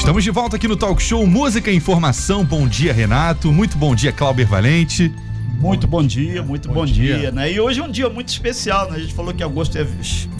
Estamos de volta aqui no Talk Show Música e Informação. Bom dia, Renato. Muito bom dia, Clauber Valente. Muito bom dia, muito bom, bom dia. dia. né? E hoje é um dia muito especial, né? A gente falou que agosto é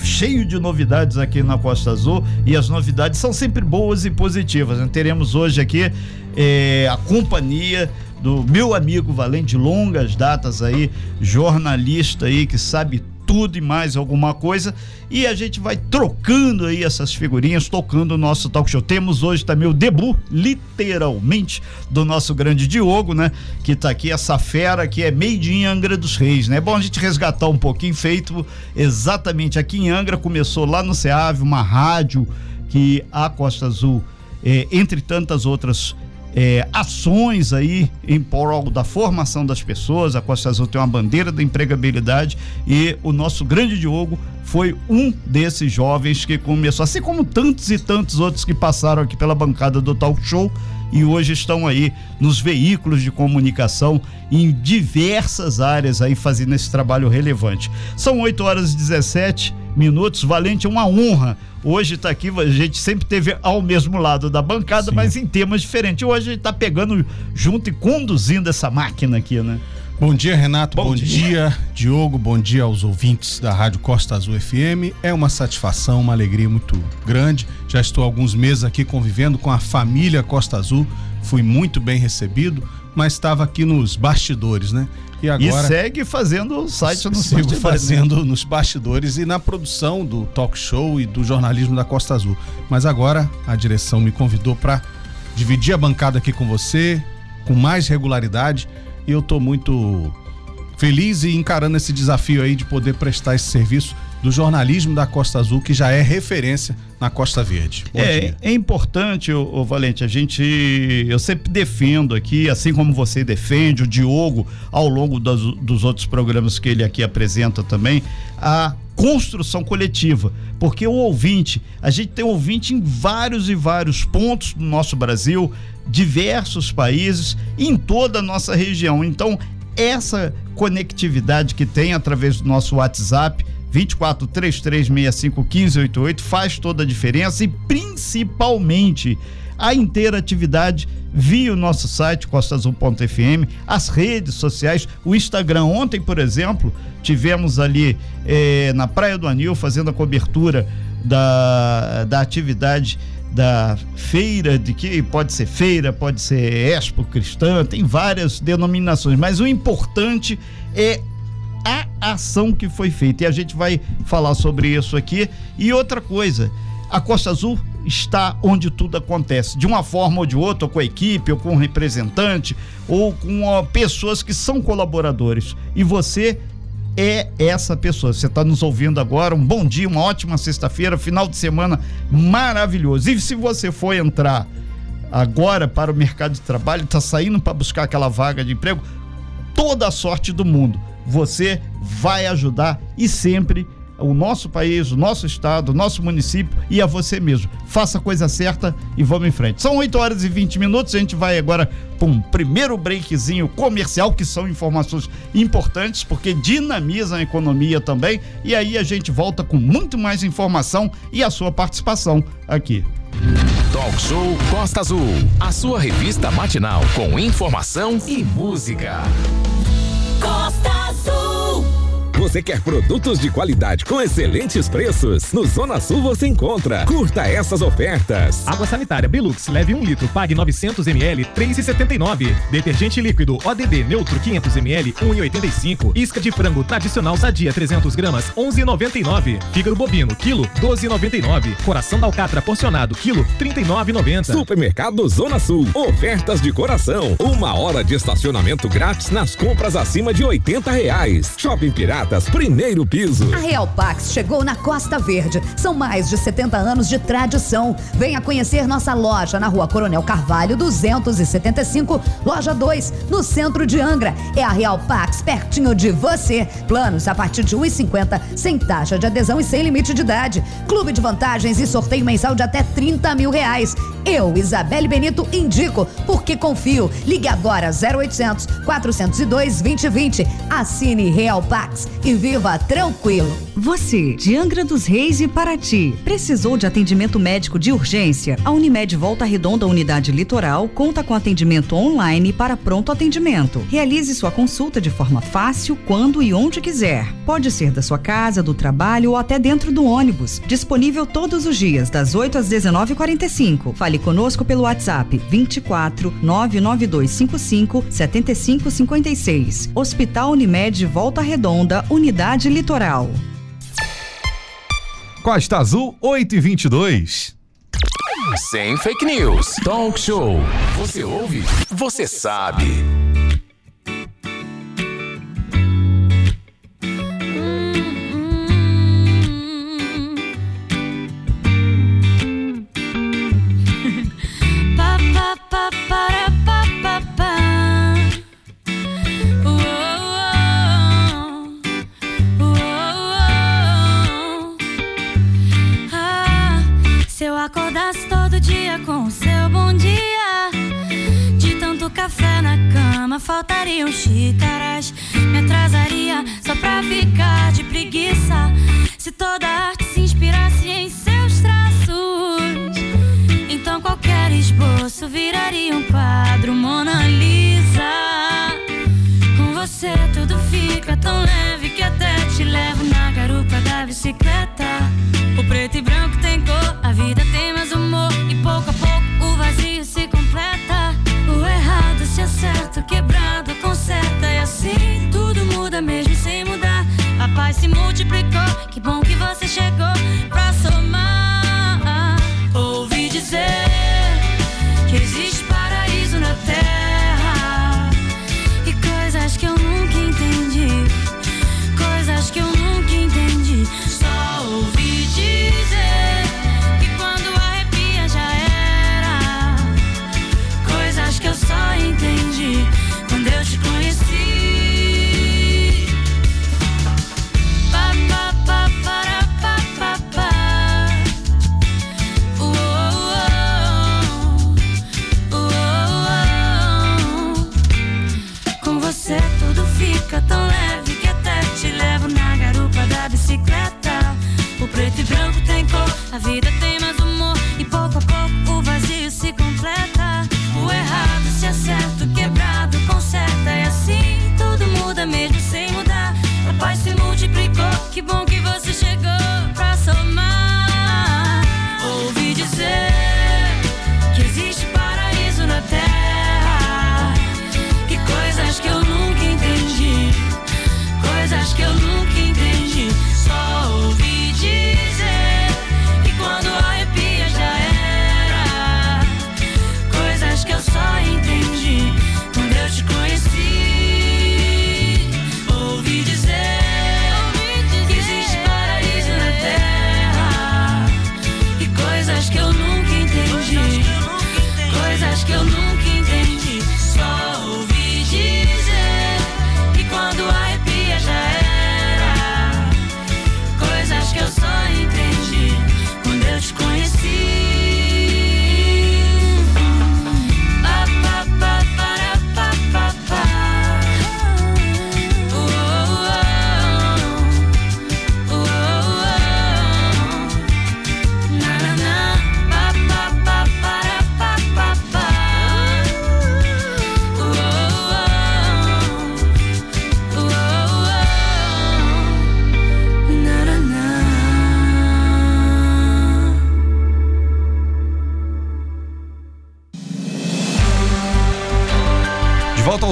cheio de novidades aqui na Costa Azul e as novidades são sempre boas e positivas. Né? Teremos hoje aqui é, a companhia do meu amigo Valente, longas datas aí, jornalista aí que sabe tudo e mais alguma coisa. E a gente vai trocando aí essas figurinhas, tocando o nosso talk show. Temos hoje também o debut, literalmente, do nosso grande Diogo, né? Que tá aqui, essa fera que é made in Angra dos Reis, né? Bom a gente resgatar um pouquinho, feito exatamente aqui em Angra, começou lá no SEAV, uma rádio que a Costa Azul, eh, entre tantas outras é, ações aí em prol da formação das pessoas. A Costa Azul tem uma bandeira da empregabilidade e o nosso grande Diogo foi um desses jovens que começou, assim como tantos e tantos outros que passaram aqui pela bancada do Talk Show e hoje estão aí nos veículos de comunicação em diversas áreas aí fazendo esse trabalho relevante. São 8 horas e 17 minutos. Valente, é uma honra hoje está aqui. A gente sempre teve ao mesmo lado da bancada, Sim. mas em temas diferentes. Hoje a gente está pegando junto e conduzindo essa máquina aqui, né? Bom dia, Renato. Bom, bom dia. dia. Diogo. Bom dia aos ouvintes da Rádio Costa Azul FM. É uma satisfação, uma alegria muito grande. Já estou há alguns meses aqui convivendo com a família Costa Azul. Fui muito bem recebido, mas estava aqui nos bastidores, né? E agora. E segue fazendo o site nos sigo bastidores. Né? fazendo nos bastidores e na produção do talk show e do jornalismo da Costa Azul. Mas agora a direção me convidou para dividir a bancada aqui com você, com mais regularidade. E eu estou muito feliz e encarando esse desafio aí de poder prestar esse serviço do jornalismo da Costa Azul, que já é referência na Costa Verde. Bom é, dia. é importante, o, o, Valente, a gente. Eu sempre defendo aqui, assim como você defende, o Diogo, ao longo das, dos outros programas que ele aqui apresenta também, a construção coletiva. Porque o ouvinte, a gente tem ouvinte em vários e vários pontos do nosso Brasil, diversos países, em toda a nossa região. Então, essa conectividade que tem através do nosso WhatsApp 24 3365 1588 faz toda a diferença e principalmente a interatividade via o nosso site costazul.fm, as redes sociais, o Instagram. Ontem, por exemplo, tivemos ali eh, na Praia do Anil fazendo a cobertura da, da atividade da feira, de que pode ser feira, pode ser expo cristã, tem várias denominações, mas o importante é a ação que foi feita. E a gente vai falar sobre isso aqui. E outra coisa, a Costa Azul está onde tudo acontece, de uma forma ou de outra, ou com a equipe, ou com um representante, ou com ó, pessoas que são colaboradores. E você é essa pessoa. Você está nos ouvindo agora. Um bom dia, uma ótima sexta-feira, final de semana maravilhoso. E se você for entrar agora para o mercado de trabalho, está saindo para buscar aquela vaga de emprego, toda a sorte do mundo você vai ajudar e sempre o nosso país, o nosso estado, o nosso município e a você mesmo. Faça a coisa certa e vamos em frente. São 8 horas e 20 minutos, a gente vai agora para um primeiro breakzinho comercial, que são informações importantes, porque dinamizam a economia também. E aí a gente volta com muito mais informação e a sua participação aqui. Talk Show Costa Azul, a sua revista matinal com informação e música. Você quer produtos de qualidade com excelentes preços? No Zona Sul você encontra. Curta essas ofertas. Água sanitária Belux, leve 1 um litro, pague 900 ml, 3,79. Detergente líquido ODD Neutro 500 ml, 1,85. Isca de frango tradicional sadia 300 gramas, 11,99. Fígado bovino, quilo, 12,99. Coração da alcatra porcionado, quilo, 39,90. Supermercado Zona Sul, ofertas de coração. Uma hora de estacionamento grátis nas compras acima de 80 reais. Shopping Pirata primeiro piso. A Real Pax chegou na Costa Verde. São mais de 70 anos de tradição. Venha conhecer nossa loja na rua Coronel Carvalho, 275, loja 2, no centro de Angra. É a Real Pax, pertinho de você. Planos a partir de 1,50, sem taxa de adesão e sem limite de idade. Clube de vantagens e sorteio mensal de até 30 mil reais. Eu, Isabelle Benito, indico, porque confio. Ligue agora 0800 402 2020. Assine Real Pax e viva tranquilo. Você, de Angra dos Reis e Paraty, precisou de atendimento médico de urgência? A Unimed Volta Redonda Unidade Litoral conta com atendimento online para pronto atendimento. Realize sua consulta de forma fácil, quando e onde quiser. Pode ser da sua casa, do trabalho ou até dentro do ônibus. Disponível todos os dias, das 8 às 19h45. Fale conosco pelo WhatsApp 24 99255 7556. Hospital Unimed Volta Redonda, Unidade Litoral. Costa Azul 8 e 22. Sem fake news. Talk show. Você ouve? Você sabe. Na cama, faltariam xícaras. Me atrasaria só pra ficar de preguiça. Se toda arte se inspirasse em seus traços. Então qualquer esboço viraria um quadro Mona Lisa. Com você tudo fica tão leve que até te levo na garupa da bicicleta. O preto e branco tem cor, a vida tem mais humor e pouco a pouco o vazio se errado se acerta, quebrado conserta e assim tudo muda mesmo sem mudar. A paz se multiplicou, que bom que você chegou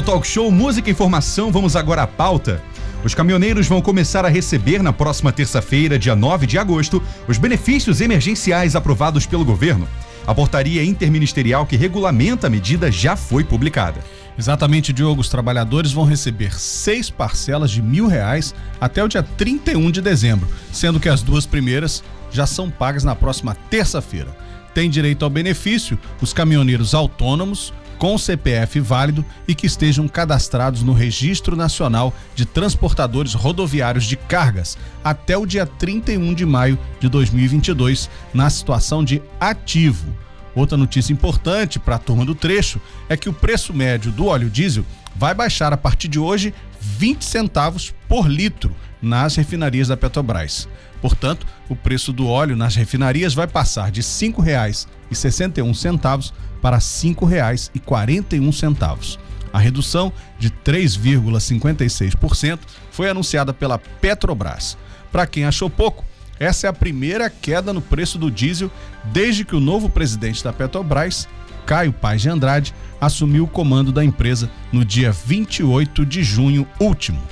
talk show Música e Informação, vamos agora à pauta. Os caminhoneiros vão começar a receber na próxima terça-feira, dia 9 de agosto, os benefícios emergenciais aprovados pelo governo. A portaria interministerial que regulamenta a medida já foi publicada. Exatamente, Diogo. Os trabalhadores vão receber seis parcelas de mil reais até o dia 31 de dezembro, sendo que as duas primeiras já são pagas na próxima terça-feira. Tem direito ao benefício os caminhoneiros autônomos com CPF válido e que estejam cadastrados no Registro Nacional de Transportadores Rodoviários de Cargas até o dia 31 de maio de 2022, na situação de ativo. Outra notícia importante para a turma do trecho é que o preço médio do óleo diesel vai baixar a partir de hoje 20 centavos por litro nas refinarias da Petrobras. Portanto, o preço do óleo nas refinarias vai passar de R$ 5,61 para R$ 5,41. A redução de 3,56% foi anunciada pela Petrobras. Para quem achou pouco, essa é a primeira queda no preço do diesel desde que o novo presidente da Petrobras, Caio Paz de Andrade, assumiu o comando da empresa no dia 28 de junho último.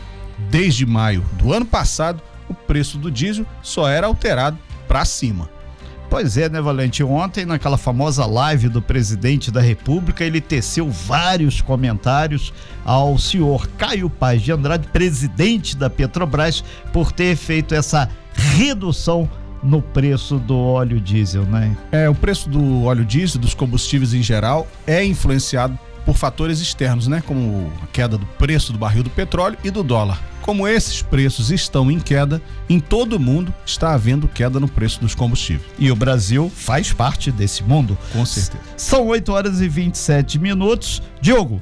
Desde maio do ano passado, o preço do diesel só era alterado para cima. Pois é, né, Valente? Ontem, naquela famosa live do presidente da República, ele teceu vários comentários ao senhor Caio Paz de Andrade, presidente da Petrobras, por ter feito essa redução no preço do óleo diesel, né? É, o preço do óleo diesel, dos combustíveis em geral, é influenciado por fatores externos, né? Como a queda do preço do barril do petróleo e do dólar. Como esses preços estão em queda, em todo o mundo está havendo queda no preço dos combustíveis. E o Brasil faz parte desse mundo. Com certeza. São 8 horas e 27 minutos. Diogo,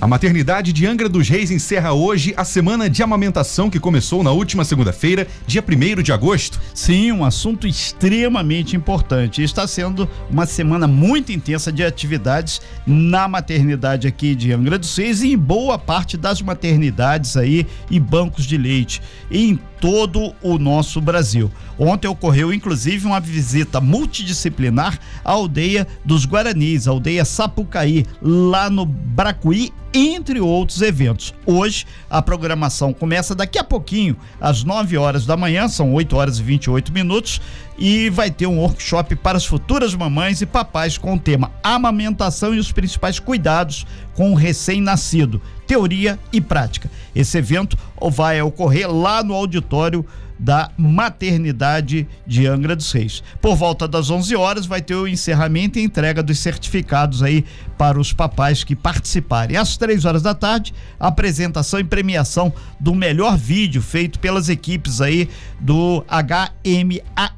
A maternidade de Angra dos Reis encerra hoje a semana de amamentação que começou na última segunda-feira, dia 1 de agosto. Sim, um assunto extremamente importante. Está sendo uma semana muito intensa de atividades na maternidade aqui de Angra dos Reis e em boa parte das maternidades aí e bancos de leite em todo o nosso Brasil. Ontem ocorreu inclusive uma visita multidisciplinar à aldeia dos Guaranis, aldeia Sapucaí, lá no Bracuí, entre outros eventos. Hoje a programação começa daqui a pouquinho, às 9 horas da manhã, são 8 horas e 28 minutos, e vai ter um workshop para as futuras mamães e papais com o tema amamentação e os principais cuidados com o recém-nascido, teoria e prática. Esse evento vai ocorrer lá no auditório da maternidade de Angra dos Reis. Por volta das 11 horas vai ter o encerramento e entrega dos certificados aí para os papais que participarem. Às três horas da tarde, apresentação e premiação do melhor vídeo feito pelas equipes aí do HMAR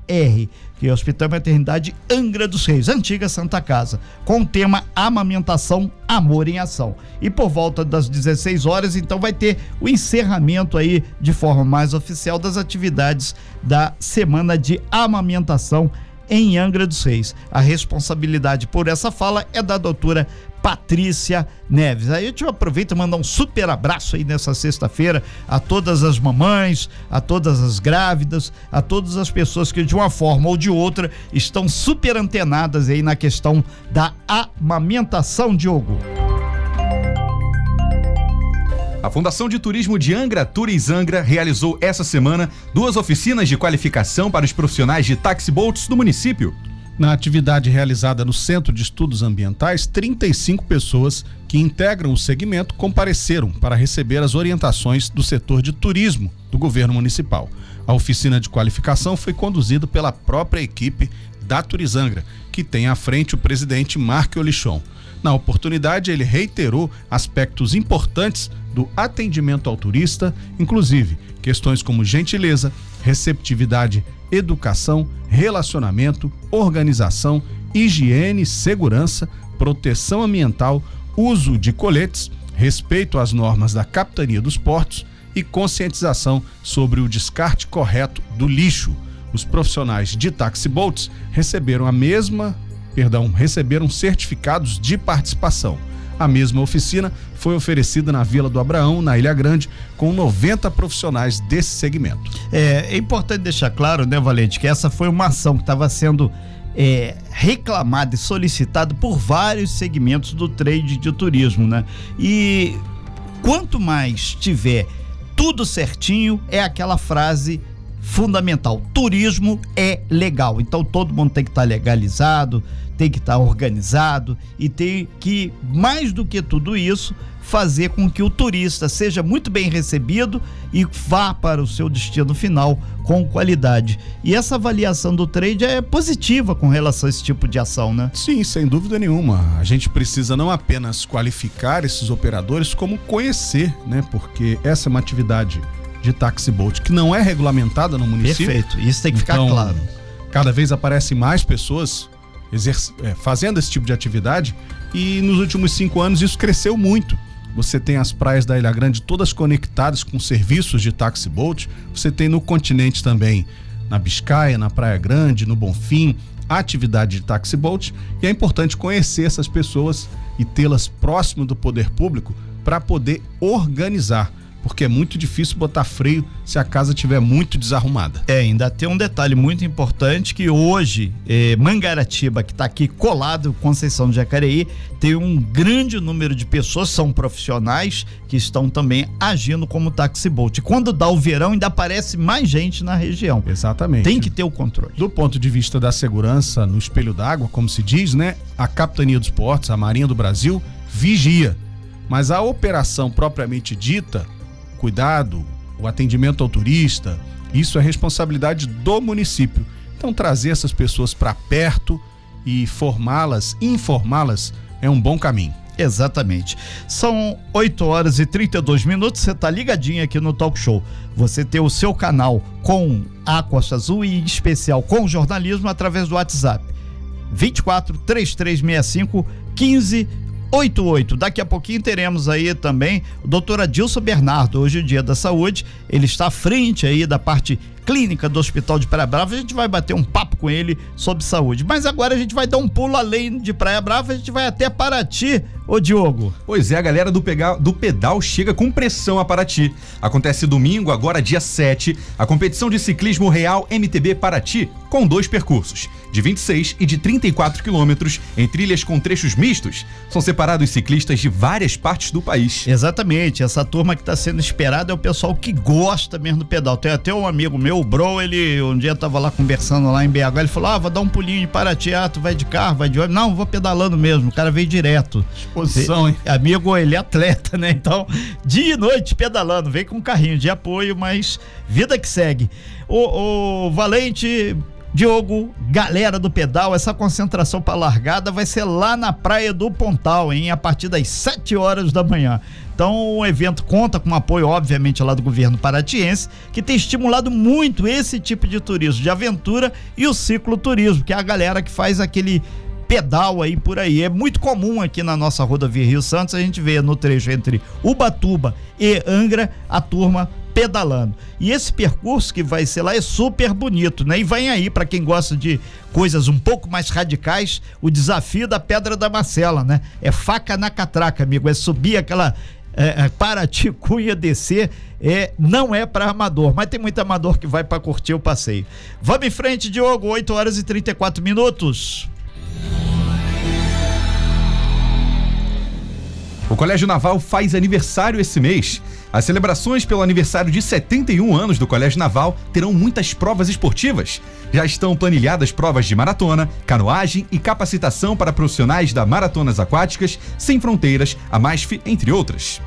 que é o Hospital Maternidade Angra dos Reis, antiga Santa Casa, com o tema Amamentação, Amor em Ação. E por volta das 16 horas, então, vai ter o encerramento aí de forma mais oficial das atividades da Semana de Amamentação em Angra dos Reis. A responsabilidade por essa fala é da doutora Patrícia Neves. Aí eu te aproveito e mandar um super abraço aí nessa sexta-feira a todas as mamães, a todas as grávidas, a todas as pessoas que de uma forma ou de outra estão super antenadas aí na questão da amamentação, Diogo. A Fundação de Turismo de Angra, Turizangra, realizou essa semana duas oficinas de qualificação para os profissionais de taxiboats do município. Na atividade realizada no Centro de Estudos Ambientais, 35 pessoas que integram o segmento compareceram para receber as orientações do setor de turismo do governo municipal. A oficina de qualificação foi conduzida pela própria equipe da Turizangra, que tem à frente o presidente Marco Olichon. Na oportunidade, ele reiterou aspectos importantes do atendimento ao turista, inclusive questões como gentileza, receptividade, educação, relacionamento, organização, higiene, segurança, proteção ambiental, uso de coletes, respeito às normas da Capitania dos Portos e conscientização sobre o descarte correto do lixo. Os profissionais de taxiboats receberam a mesma, perdão, receberam certificados de participação. A mesma oficina foi oferecida na Vila do Abraão, na Ilha Grande, com 90 profissionais desse segmento. É, é importante deixar claro, né, Valente, que essa foi uma ação que estava sendo é, reclamada e solicitada por vários segmentos do trade de turismo, né? E quanto mais tiver tudo certinho, é aquela frase fundamental. Turismo é legal. Então todo mundo tem que estar tá legalizado, tem que estar tá organizado e tem que, mais do que tudo isso, fazer com que o turista seja muito bem recebido e vá para o seu destino final com qualidade. E essa avaliação do trade é positiva com relação a esse tipo de ação, né? Sim, sem dúvida nenhuma. A gente precisa não apenas qualificar esses operadores, como conhecer, né? Porque essa é uma atividade de taxi boat que não é regulamentada no município. Perfeito, isso tem que ficar então, claro. Cada vez aparecem mais pessoas é, fazendo esse tipo de atividade e nos últimos cinco anos isso cresceu muito. Você tem as praias da Ilha Grande todas conectadas com serviços de taxi boat. Você tem no continente também, na Biscaia, na Praia Grande, no Bonfim, atividade de taxi boat. E é importante conhecer essas pessoas e tê-las próximo do poder público para poder organizar. Porque é muito difícil botar freio se a casa estiver muito desarrumada. É, ainda tem um detalhe muito importante que hoje eh, Mangaratiba, que está aqui colado Conceição de Jacareí, tem um grande número de pessoas, são profissionais que estão também agindo como taxi boat. E quando dá o verão, ainda aparece mais gente na região. Exatamente. Tem que ter o controle. Do ponto de vista da segurança no espelho d'água, como se diz, né? A Capitania dos Portos, a Marinha do Brasil, vigia. Mas a operação propriamente dita, cuidado, o atendimento ao turista, isso é responsabilidade do município. Então trazer essas pessoas para perto e formá-las, informá-las é um bom caminho. Exatamente. São 8 horas e 32 minutos. Você tá ligadinho aqui no Talk Show. Você tem o seu canal com a Costa Azul e em especial com o jornalismo através do WhatsApp. 24 3365 1588. Daqui a pouquinho teremos aí também o doutor Adilson Bernardo, hoje o dia da saúde. Ele está à frente aí da parte clínica do Hospital de Praia Brava. A gente vai bater um papo com ele sobre saúde. Mas agora a gente vai dar um pulo além de Praia Brava, a gente vai até Paraty, ô Diogo. Pois é, a galera do, pega- do pedal chega com pressão a Paraty. Acontece domingo, agora dia 7, a competição de ciclismo real MTB Paraty, com dois percursos, de 26 e de 34 quilômetros, em trilhas com trechos mistos. São separados ciclistas de várias partes do país. Exatamente, essa turma que está sendo esperada é o pessoal que gosta mesmo do pedal. Tem até um amigo meu, o Bro, ele um dia tava lá conversando lá em BH, ele falou: Ah, vou dar um pulinho de Paraty, tu vai de carro, vai de ônibus. Não, vou pedalando mesmo, o cara veio direto. Exposição, hein? Amigo, ele é atleta, né? Então, dia e noite pedalando, vem com um carrinho de apoio, mas vida que segue. O, o Valente. Diogo, galera do pedal, essa concentração para largada vai ser lá na Praia do Pontal, hein? A partir das 7 horas da manhã. Então, o evento conta com apoio, obviamente, lá do governo paratiense, que tem estimulado muito esse tipo de turismo de aventura e o cicloturismo, que é a galera que faz aquele pedal aí por aí. É muito comum aqui na nossa rodovia Rio Santos a gente vê no trecho entre Ubatuba e Angra a turma pedalando. E esse percurso que vai ser lá é super bonito, né? E vem aí para quem gosta de coisas um pouco mais radicais, o desafio da Pedra da Marcela, né? É faca na catraca, amigo, é subir aquela é, é, Paraty Cunha descer é, não é para amador, mas tem muito amador que vai para curtir o passeio. Vamos em frente, Diogo, 8 horas e 34 minutos. O Colégio Naval faz aniversário esse mês. As celebrações pelo aniversário de 71 anos do Colégio Naval terão muitas provas esportivas. Já estão planilhadas provas de maratona, canoagem e capacitação para profissionais da Maratonas Aquáticas, Sem Fronteiras, a MASF, entre outras.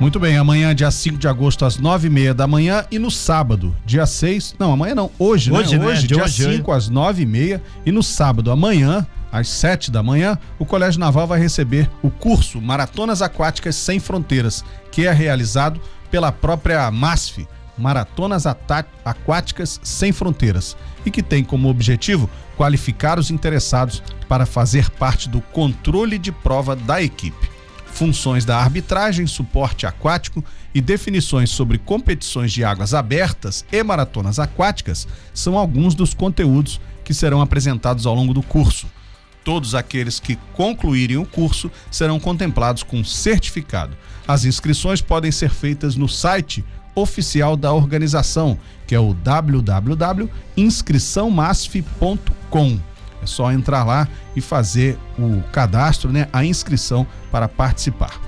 Muito bem, amanhã, dia 5 de agosto, às 9h30 da manhã, e no sábado, dia 6. Não, amanhã não, hoje, Hoje, né? né? Hoje, dia hoje, 5 às 9h30, e no sábado, amanhã, às 7 da manhã, o Colégio Naval vai receber o curso Maratonas Aquáticas Sem Fronteiras, que é realizado pela própria MASF, Maratonas Aquáticas Sem Fronteiras, e que tem como objetivo qualificar os interessados para fazer parte do controle de prova da equipe funções da arbitragem, suporte aquático e definições sobre competições de águas abertas e maratonas aquáticas são alguns dos conteúdos que serão apresentados ao longo do curso. Todos aqueles que concluírem o curso serão contemplados com certificado. As inscrições podem ser feitas no site oficial da organização, que é o www.inscriçãomasf.com. É só entrar lá e fazer o cadastro, né, a inscrição para participar.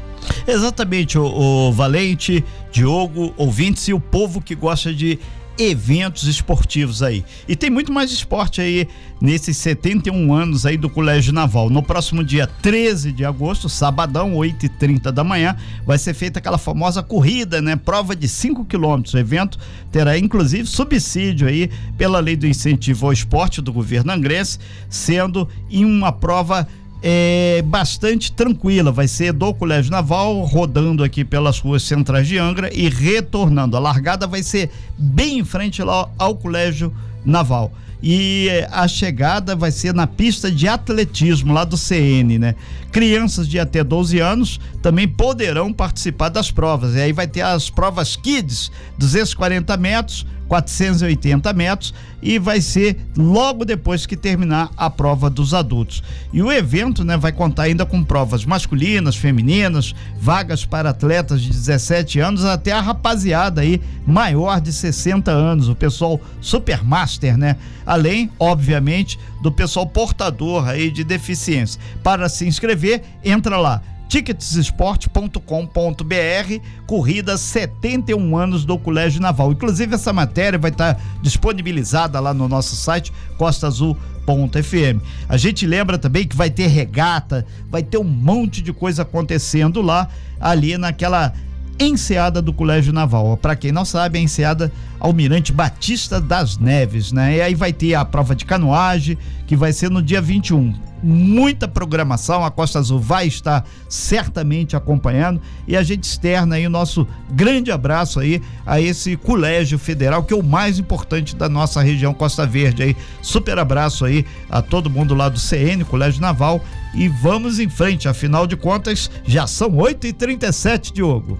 Exatamente, o, o Valente, Diogo, ouvintes e o povo que gosta de eventos esportivos aí. E tem muito mais esporte aí nesses 71 anos aí do Colégio Naval. No próximo dia 13 de agosto, sabadão, 8h30 da manhã, vai ser feita aquela famosa corrida, né? Prova de 5 quilômetros. O evento terá inclusive subsídio aí pela lei do incentivo ao esporte do governo angrense, sendo em uma prova é bastante tranquila. Vai ser do Colégio Naval, rodando aqui pelas ruas centrais de Angra e retornando. A largada vai ser bem em frente lá ao Colégio Naval. E eh, a chegada vai ser na pista de atletismo lá do CN, né? Crianças de até 12 anos também poderão participar das provas. E aí vai ter as provas Kids, 240 metros, 480 metros e vai ser logo depois que terminar a prova dos adultos. E o evento, né, vai contar ainda com provas masculinas, femininas, vagas para atletas de 17 anos até a rapaziada aí maior de 60 anos, o pessoal supermaster, né? Além, obviamente, do pessoal portador aí de deficiência. Para se inscrever, entra lá ticketsesporte.com.br, corrida 71 anos do Colégio Naval. Inclusive essa matéria vai estar disponibilizada lá no nosso site costaazul.fm. A gente lembra também que vai ter regata, vai ter um monte de coisa acontecendo lá ali naquela enseada do Colégio Naval. Para quem não sabe, a enseada Almirante Batista das Neves, né? E aí vai ter a prova de canoagem, que vai ser no dia 21 muita programação. A Costa Azul vai estar certamente acompanhando e a gente externa aí o nosso grande abraço aí a esse colégio federal que é o mais importante da nossa região Costa Verde aí. Super abraço aí a todo mundo lá do CN, Colégio Naval e vamos em frente. Afinal de contas, já são 8h37, Diogo.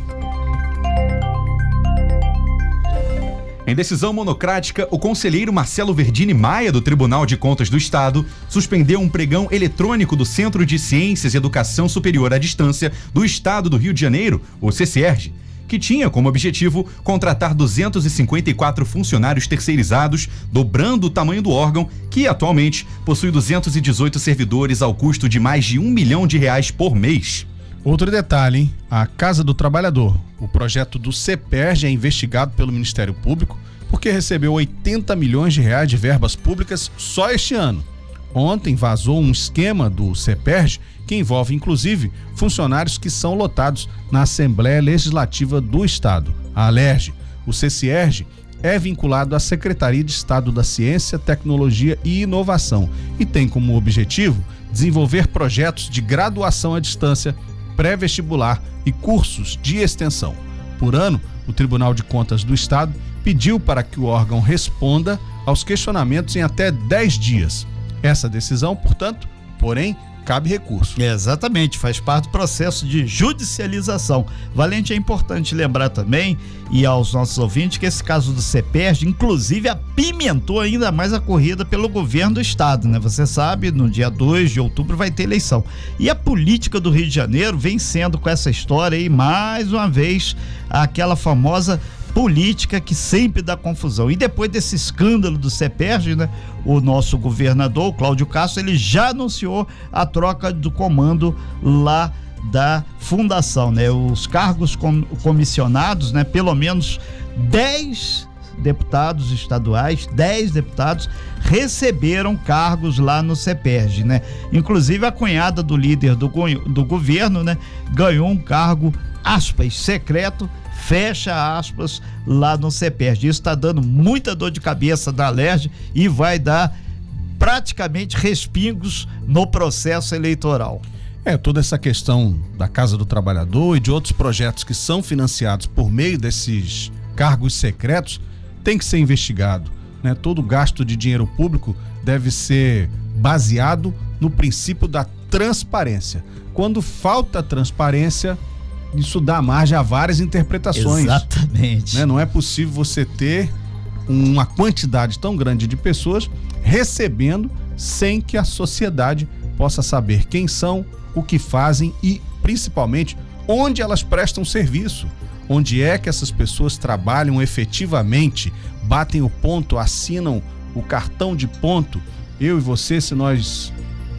Em decisão monocrática, o conselheiro Marcelo Verdini Maia, do Tribunal de Contas do Estado, suspendeu um pregão eletrônico do Centro de Ciências e Educação Superior à Distância do Estado do Rio de Janeiro, o CCERJ, que tinha como objetivo contratar 254 funcionários terceirizados, dobrando o tamanho do órgão, que atualmente possui 218 servidores ao custo de mais de um milhão de reais por mês. Outro detalhe, hein? A Casa do Trabalhador. O projeto do CEPERG é investigado pelo Ministério Público porque recebeu 80 milhões de reais de verbas públicas só este ano. Ontem vazou um esquema do CEPERG que envolve inclusive funcionários que são lotados na Assembleia Legislativa do Estado, a ALERJ. O CCERG é vinculado à Secretaria de Estado da Ciência, Tecnologia e Inovação e tem como objetivo desenvolver projetos de graduação à distância pré-vestibular e cursos de extensão. Por ano, o Tribunal de Contas do Estado pediu para que o órgão responda aos questionamentos em até 10 dias. Essa decisão, portanto, porém, cabe recurso. Exatamente, faz parte do processo de judicialização. Valente, é importante lembrar também e aos nossos ouvintes que esse caso do CEPERG, inclusive, apimentou ainda mais a corrida pelo governo do estado, né? Você sabe, no dia 2 de outubro vai ter eleição. E a política do Rio de Janeiro vem sendo com essa história aí, mais uma vez, aquela famosa política que sempre dá confusão. E depois desse escândalo do CEPERG, né, o nosso governador, Cláudio Castro, ele já anunciou a troca do comando lá da fundação, né? Os cargos com, comissionados, né, pelo menos 10 deputados estaduais, 10 deputados receberam cargos lá no CEPERG, né? Inclusive a cunhada do líder do, do governo, né, ganhou um cargo aspas secreto fecha aspas lá no CEPERG. Isso está dando muita dor de cabeça da Alerj e vai dar praticamente respingos no processo eleitoral. É, toda essa questão da Casa do Trabalhador e de outros projetos que são financiados por meio desses cargos secretos tem que ser investigado. Né? Todo gasto de dinheiro público deve ser baseado no princípio da transparência. Quando falta transparência, isso dá margem a várias interpretações. Exatamente. Né? Não é possível você ter uma quantidade tão grande de pessoas recebendo sem que a sociedade possa saber quem são, o que fazem e, principalmente, onde elas prestam serviço. Onde é que essas pessoas trabalham efetivamente, batem o ponto, assinam o cartão de ponto. Eu e você, se nós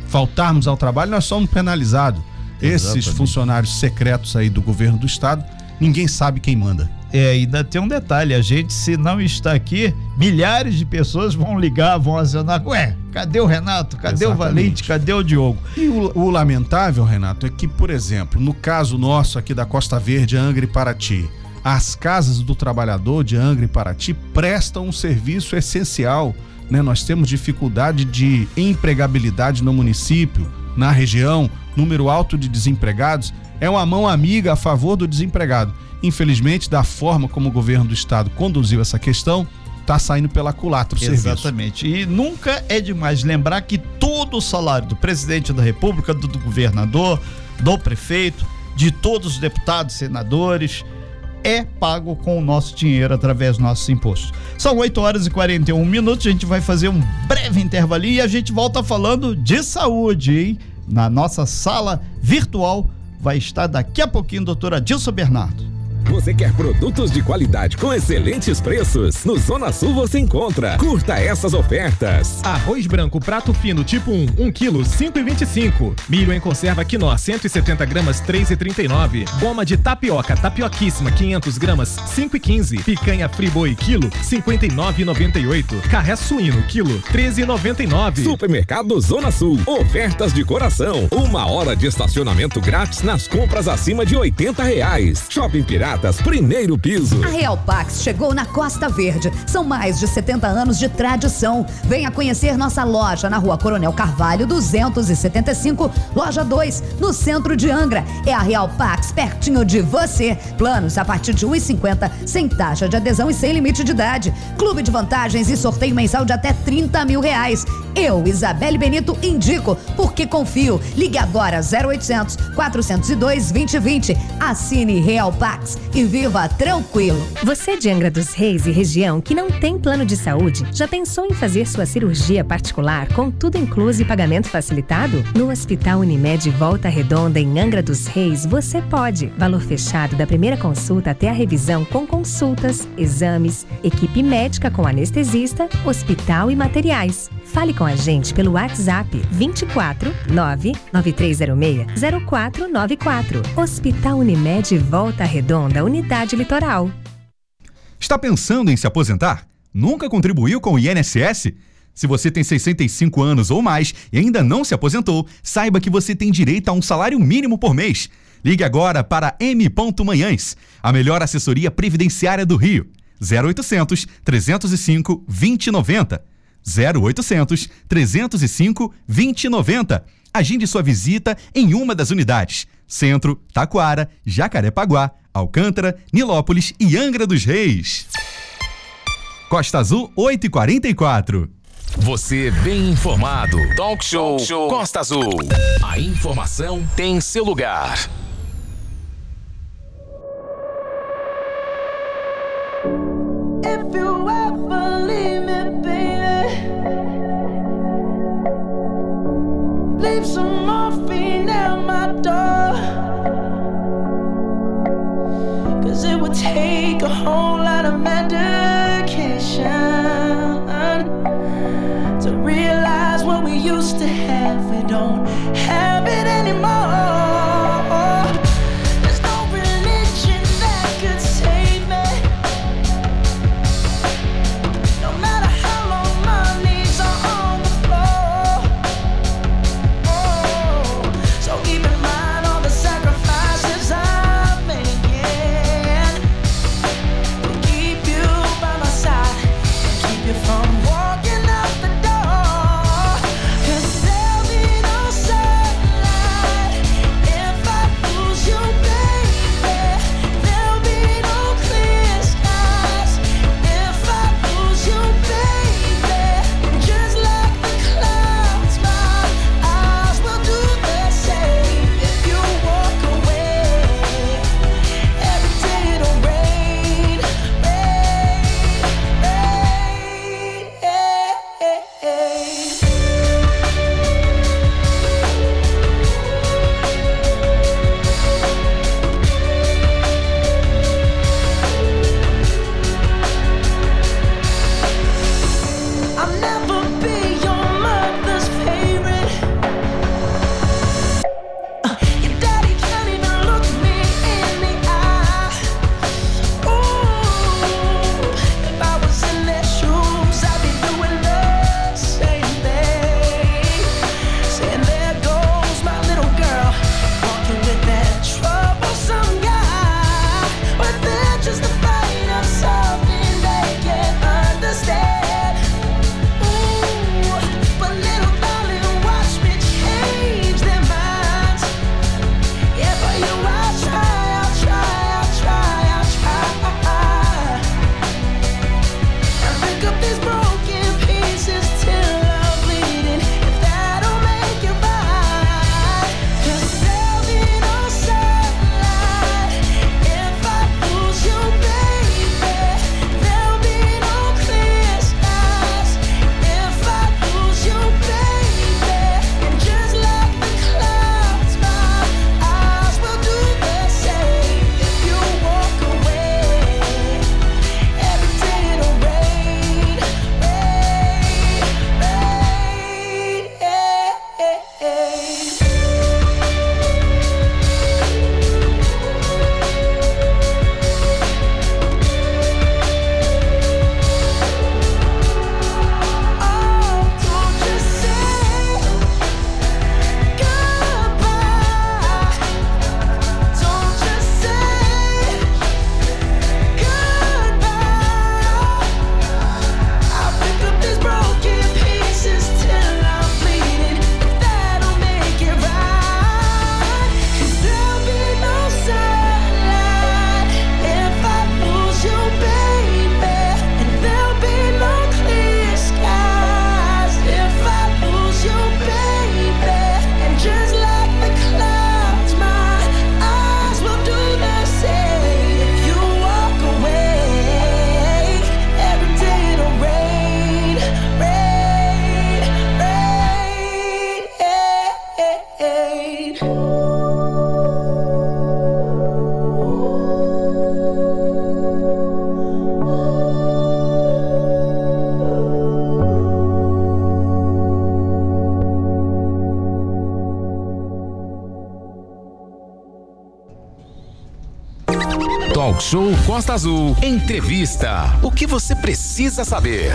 faltarmos ao trabalho, nós somos penalizados. Esses funcionários secretos aí do governo do estado, ninguém sabe quem manda. É, ainda tem um detalhe, a gente se não está aqui, milhares de pessoas vão ligar, vão acionar, ué, cadê o Renato, cadê Exatamente. o Valente, cadê o Diogo? E o, o, lamentável, Renato, é que, por exemplo, no caso nosso aqui da Costa Verde, Angra e Paraty, as casas do trabalhador de Angra e Paraty prestam um serviço essencial, né? Nós temos dificuldade de empregabilidade no município, na região, número alto de desempregados, é uma mão amiga a favor do desempregado. Infelizmente, da forma como o governo do estado conduziu essa questão, tá saindo pela culatra o serviço. Exatamente. E nunca é demais lembrar que todo o salário do presidente da República, do governador, do prefeito, de todos os deputados, senadores, é pago com o nosso dinheiro através dos nossos impostos. São 8 horas e 41 minutos, a gente vai fazer um breve intervalinho e a gente volta falando de saúde, hein? Na nossa sala virtual vai estar daqui a pouquinho doutora Dilson Bernardo. Você quer produtos de qualidade com excelentes preços? No Zona Sul você encontra. Curta essas ofertas. Arroz branco prato fino tipo 1, 1 kg, 5,25. Milho em conserva quinó, 170 gramas, 3,39. Goma de tapioca, tapioquíssima, 500 gramas, 5,15. Picanha friboi, quilo, 59,98. Carré suíno, quilo, 13,99. Supermercado Zona Sul. Ofertas de coração. Uma hora de estacionamento grátis nas compras acima de 80 reais. Shopping Pirata primeiro piso. A Real Pax chegou na Costa Verde. São mais de 70 anos de tradição. Venha conhecer nossa loja na rua Coronel Carvalho, 275, loja 2, no centro de Angra. É a Real Pax, pertinho de você. Planos a partir de 1,50, sem taxa de adesão e sem limite de idade. Clube de vantagens e sorteio mensal de até 30 mil reais. Eu, Isabelle Benito, indico, porque confio. Ligue agora 0800 402 2020. Assine Real Pax e viva tranquilo. Você de Angra dos Reis e região que não tem plano de saúde, já pensou em fazer sua cirurgia particular com tudo incluso e pagamento facilitado? No Hospital Unimed Volta Redonda em Angra dos Reis, você pode. Valor fechado da primeira consulta até a revisão com consultas, exames, equipe médica com anestesista, hospital e materiais. Fale com a gente pelo WhatsApp 24 99306 0494. Hospital Unimed Volta Redonda, Unidade Litoral. Está pensando em se aposentar? Nunca contribuiu com o INSS? Se você tem 65 anos ou mais e ainda não se aposentou, saiba que você tem direito a um salário mínimo por mês. Ligue agora para M. Manhães, a melhor assessoria previdenciária do Rio. 0800 305 2090. 0800 305 2090. Agende sua visita em uma das unidades: Centro, Taquara, Jacarepaguá, Alcântara, Nilópolis e Angra dos Reis. Costa Azul 844. Você bem informado. Talk Show, Talk Show Costa Azul. A informação tem seu lugar. If you ever leave me, baby, leave some morphine at my door. Cause it would take a whole lot of medication to realize what we used to have. We don't have it anymore. Talk Show Costa Azul. Entrevista. O que você precisa saber?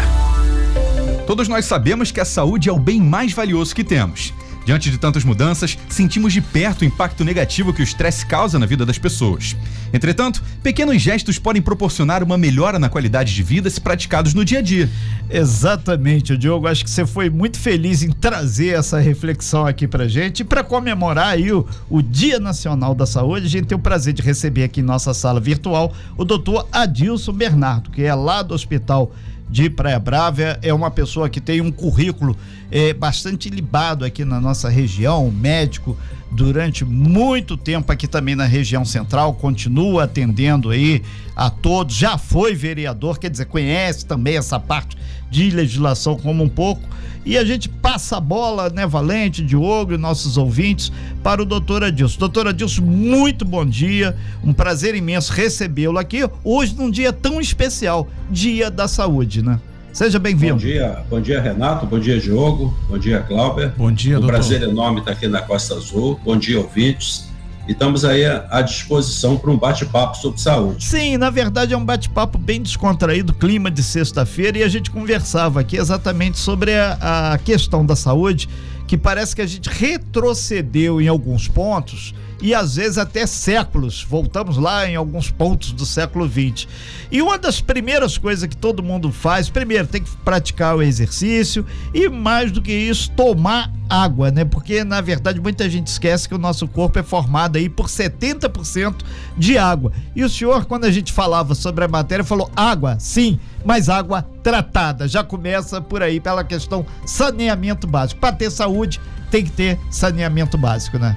Todos nós sabemos que a saúde é o bem mais valioso que temos. Diante de tantas mudanças, sentimos de perto o impacto negativo que o estresse causa na vida das pessoas. Entretanto, pequenos gestos podem proporcionar uma melhora na qualidade de vida se praticados no dia a dia. Exatamente, Diogo. Acho que você foi muito feliz em trazer essa reflexão aqui pra gente. E para comemorar aí o, o Dia Nacional da Saúde, a gente tem o prazer de receber aqui em nossa sala virtual o doutor Adilson Bernardo, que é lá do Hospital de Praia Brava, é uma pessoa que tem um currículo é, bastante libado aqui na nossa região, médico durante muito tempo aqui também na região central, continua atendendo aí a todos, já foi vereador, quer dizer, conhece também essa parte de legislação como um pouco. E a gente passa a bola, né, Valente, Diogo e nossos ouvintes, para o doutor Adilson. Doutor Adilson, muito bom dia, um prazer imenso recebê-lo aqui, hoje num dia tão especial, Dia da Saúde, né? Seja bem-vindo. Bom dia, bom dia Renato, bom dia Diogo, bom dia Cláudia. Bom dia, um doutor. prazer enorme estar aqui na Costa Azul. Bom dia, ouvintes. E estamos aí à disposição para um bate-papo sobre saúde. Sim, na verdade é um bate-papo bem descontraído, clima de sexta-feira, e a gente conversava aqui exatamente sobre a, a questão da saúde, que parece que a gente retrocedeu em alguns pontos e às vezes até séculos. Voltamos lá em alguns pontos do século XX. E uma das primeiras coisas que todo mundo faz, primeiro, tem que praticar o exercício e mais do que isso, tomar água, né? Porque na verdade muita gente esquece que o nosso corpo é formado aí por 70% de água. E o senhor, quando a gente falava sobre a matéria, falou água, sim, mas água tratada. Já começa por aí pela questão saneamento básico. Para ter saúde, tem que ter saneamento básico, né?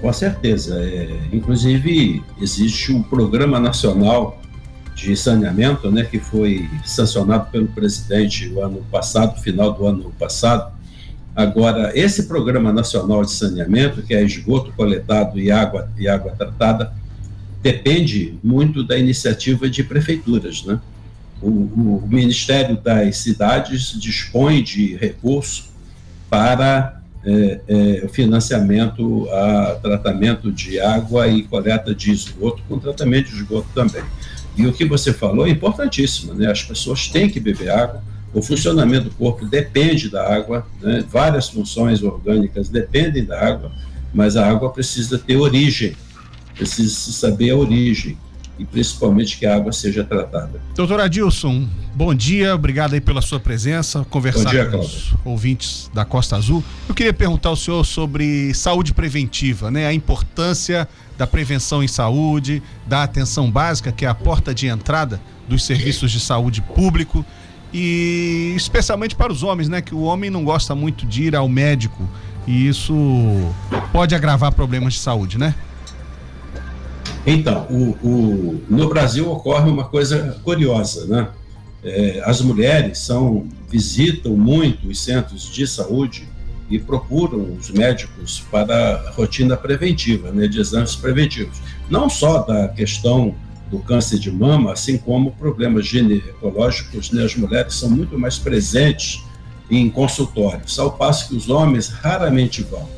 Com certeza. É, inclusive, existe um programa nacional de saneamento, né, que foi sancionado pelo presidente o ano passado, final do ano passado. Agora, esse programa nacional de saneamento, que é esgoto coletado e água e água tratada, depende muito da iniciativa de prefeituras, né? O, o Ministério das Cidades dispõe de recursos para é, é, financiamento a tratamento de água e coleta de esgoto, com tratamento de esgoto também. E o que você falou é importantíssimo, né? As pessoas têm que beber água, o funcionamento do corpo depende da água, né? várias funções orgânicas dependem da água, mas a água precisa ter origem, precisa se saber a origem e principalmente que a água seja tratada. Doutor Adilson, bom dia, obrigado aí pela sua presença, conversar dia, com os ouvintes da Costa Azul. Eu queria perguntar ao senhor sobre saúde preventiva, né? A importância da prevenção em saúde, da atenção básica, que é a porta de entrada dos serviços de saúde público e especialmente para os homens, né? Que o homem não gosta muito de ir ao médico e isso pode agravar problemas de saúde, né? Então, o, o, no Brasil ocorre uma coisa curiosa, né? É, as mulheres são visitam muito os centros de saúde e procuram os médicos para a rotina preventiva, né, de exames preventivos. Não só da questão do câncer de mama, assim como problemas ginecológicos, né, as mulheres são muito mais presentes em consultórios, ao passo que os homens raramente vão.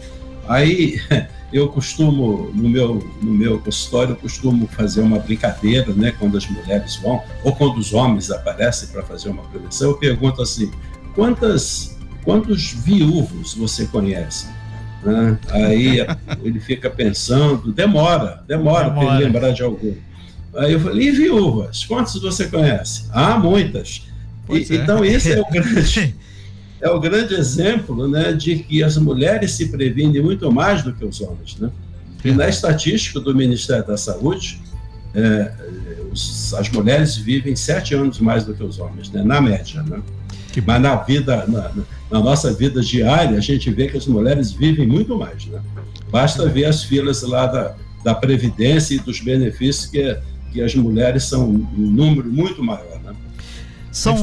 Aí eu costumo, no meu, no meu consultório, eu costumo fazer uma brincadeira, né, quando as mulheres vão, ou quando os homens aparecem para fazer uma prevenção, eu pergunto assim, quantas, quantos viúvos você conhece? Né? Aí ele fica pensando, demora, demora, para ele lembrar de algum. Aí eu falei, e viúvas, quantos você conhece? Ah, muitas. E, é. Então esse é o grande é o grande exemplo né, de que as mulheres se previnem muito mais do que os homens. Né? E na estatística do Ministério da Saúde, é, os- as mulheres vivem sete anos mais do que os homens, né, na média. Né? Mas na vida, na, na- nossa vida diária, a gente vê que as mulheres vivem muito mais. Né? Basta ver as filas lá da, da Previdência e dos benefícios que, que as mulheres são um número muito maior. Né? São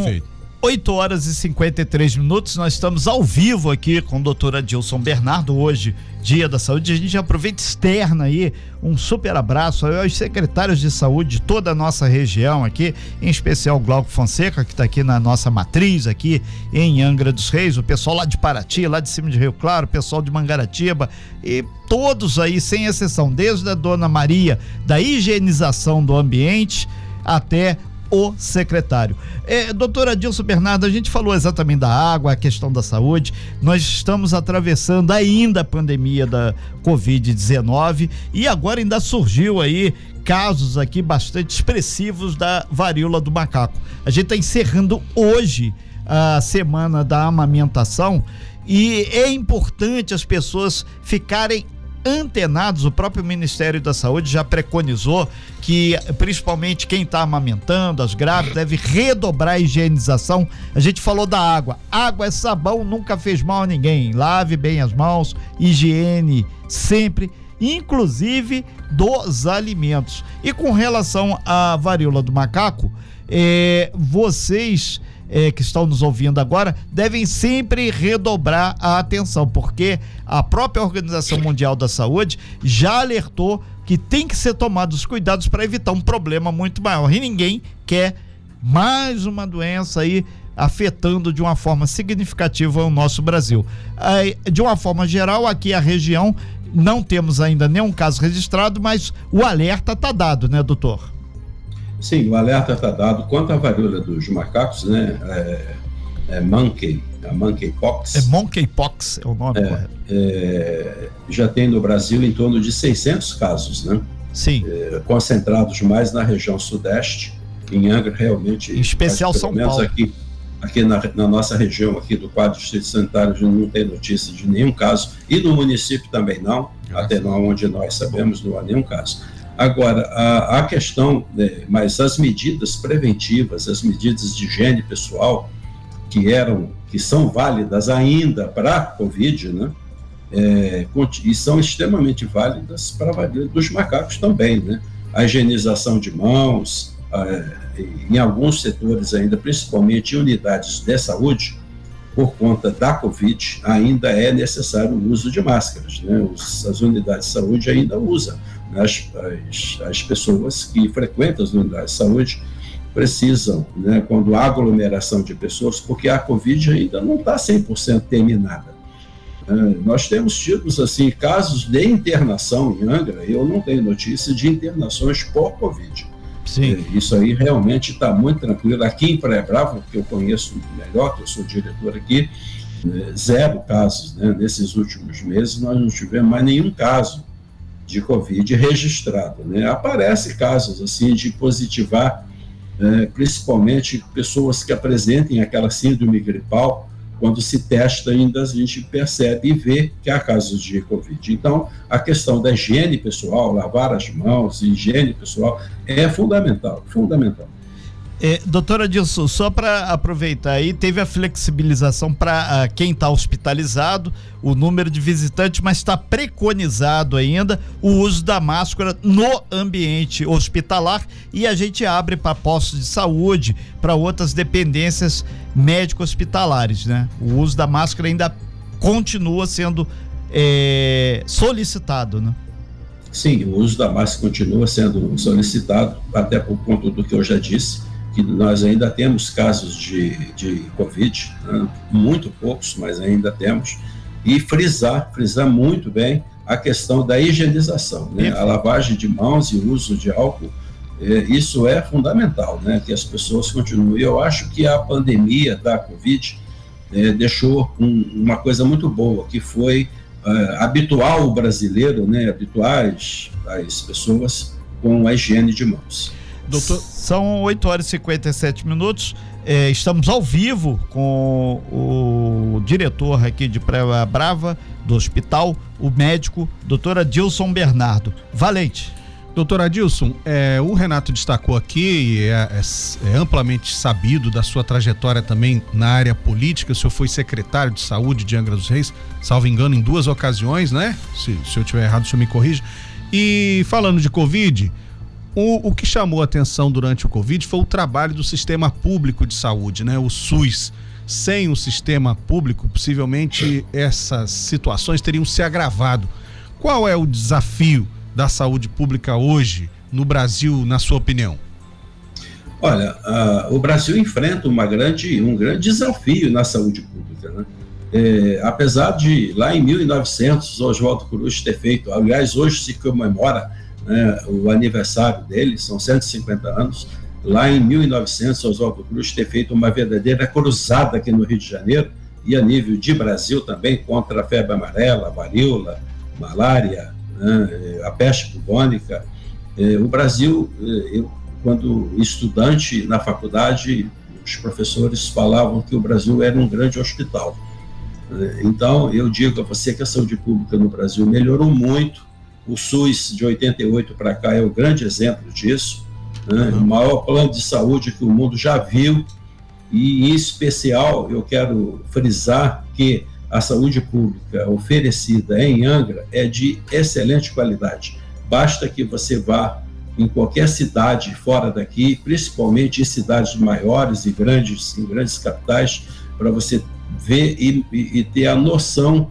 8 horas e 53 minutos. Nós estamos ao vivo aqui com o doutor Adilson Bernardo hoje, Dia da Saúde. A gente aproveita externa aí um super abraço aos secretários de saúde de toda a nossa região aqui, em especial Glauco Fonseca, que está aqui na nossa matriz, aqui em Angra dos Reis, o pessoal lá de Paraty, lá de cima de Rio Claro, o pessoal de Mangaratiba e todos aí, sem exceção, desde a dona Maria, da higienização do ambiente até o secretário. É, doutora Dilson Bernardo, a gente falou exatamente da água, a questão da saúde. Nós estamos atravessando ainda a pandemia da Covid-19 e agora ainda surgiu aí casos aqui bastante expressivos da varíola do macaco. A gente está encerrando hoje a semana da amamentação e é importante as pessoas ficarem antenados, o próprio Ministério da Saúde já preconizou que principalmente quem está amamentando, as grávidas, deve redobrar a higienização. A gente falou da água. Água é sabão, nunca fez mal a ninguém. Lave bem as mãos, higiene sempre, inclusive dos alimentos. E com relação à varíola do macaco, é, vocês é, que estão nos ouvindo agora devem sempre redobrar a atenção, porque a própria Organização Mundial da Saúde já alertou que tem que ser tomados cuidados para evitar um problema muito maior. E ninguém quer mais uma doença aí afetando de uma forma significativa o nosso Brasil. De uma forma geral, aqui a região não temos ainda nenhum caso registrado, mas o alerta está dado, né, doutor? Sim, o alerta está dado. Quanto à varíola dos macacos, né? É, é monkey, a monkeypox. É monkeypox, é o nome é. É, já tem no Brasil em torno de 600 casos, né? Sim. É, concentrados mais na região sudeste, em Angra, realmente. Em especial mas, São Paulo. Aqui, aqui na, na, nossa região, aqui do quadro distrito sanitário, não tem notícia de nenhum caso, e no município também não, até não onde nós sabemos, não há nenhum caso. Agora, a, a questão, né, mas as medidas preventivas, as medidas de higiene pessoal, que eram, que são válidas ainda para a Covid, né? É, e são extremamente válidas para a dos macacos também, né? A higienização de mãos, em alguns setores ainda, principalmente em unidades de saúde, por conta da Covid, ainda é necessário o uso de máscaras, né? Os, as unidades de saúde ainda usam as, as, as pessoas que frequentam as unidades de saúde precisam, né, quando há aglomeração de pessoas, porque a Covid ainda não está 100% terminada. É, nós temos tido, assim, casos de internação em Angra, eu não tenho notícia de internações por Covid. Sim. É, isso aí realmente está muito tranquilo. Aqui em Praia Brava, que eu conheço melhor, que eu sou diretor aqui, é, zero casos. Né? Nesses últimos meses, nós não tivemos mais nenhum caso de Covid registrado. Né? Aparece casos assim de positivar, né, principalmente pessoas que apresentem aquela síndrome gripal, quando se testa ainda a gente percebe e vê que há casos de Covid. Então, a questão da higiene pessoal, lavar as mãos, higiene pessoal, é fundamental, fundamental. É, doutora Dilson, só para aproveitar aí, teve a flexibilização para ah, quem está hospitalizado, o número de visitantes, mas está preconizado ainda o uso da máscara no ambiente hospitalar e a gente abre para postos de saúde, para outras dependências médico-hospitalares, né? O uso da máscara ainda continua sendo é, solicitado, né? Sim, o uso da máscara continua sendo solicitado, até por conta do que eu já disse que nós ainda temos casos de, de Covid, né? muito poucos, mas ainda temos, e frisar, frisar muito bem a questão da higienização, né? a lavagem de mãos e uso de álcool, é, isso é fundamental, né? que as pessoas continuem. Eu acho que a pandemia da Covid é, deixou um, uma coisa muito boa, que foi é, habituar o brasileiro, né? habituar as, as pessoas com a higiene de mãos. Doutor... São 8 horas e 57 minutos. É, estamos ao vivo com o diretor aqui de Praia Brava do hospital, o médico, doutor Adilson Bernardo. Valente. Doutor Adilson, é, o Renato destacou aqui, e é, é, é, amplamente sabido da sua trajetória também na área política. O senhor foi secretário de saúde de Angra dos Reis, salvo engano, em duas ocasiões, né? Se, se eu tiver errado, o senhor me corrija. E falando de Covid, o, o que chamou a atenção durante o Covid foi o trabalho do sistema público de saúde, né? O SUS. sem o sistema público, possivelmente essas situações teriam se agravado. Qual é o desafio da saúde pública hoje no Brasil, na sua opinião? Olha, o Brasil enfrenta uma grande, um grande desafio na saúde pública. Né? É, apesar de, lá em 1900, Oswaldo Cruz ter feito, aliás, hoje se comemora né, o aniversário dele, são 150 anos, lá em 1900, Oswaldo Cruz ter feito uma verdadeira cruzada aqui no Rio de Janeiro e a nível de Brasil também contra a febre amarela, varíola, malária, né, a peste bubônica. É, o Brasil, é, eu, quando estudante na faculdade, os professores falavam que o Brasil era um grande hospital. É, então, eu digo a você que a saúde pública no Brasil melhorou muito. O SUS de 88 para cá é o grande exemplo disso. Né? O maior plano de saúde que o mundo já viu. E, em especial, eu quero frisar que a saúde pública oferecida em Angra é de excelente qualidade. Basta que você vá em qualquer cidade fora daqui, principalmente em cidades maiores e grandes, em grandes capitais, para você ver e, e, e, ter a noção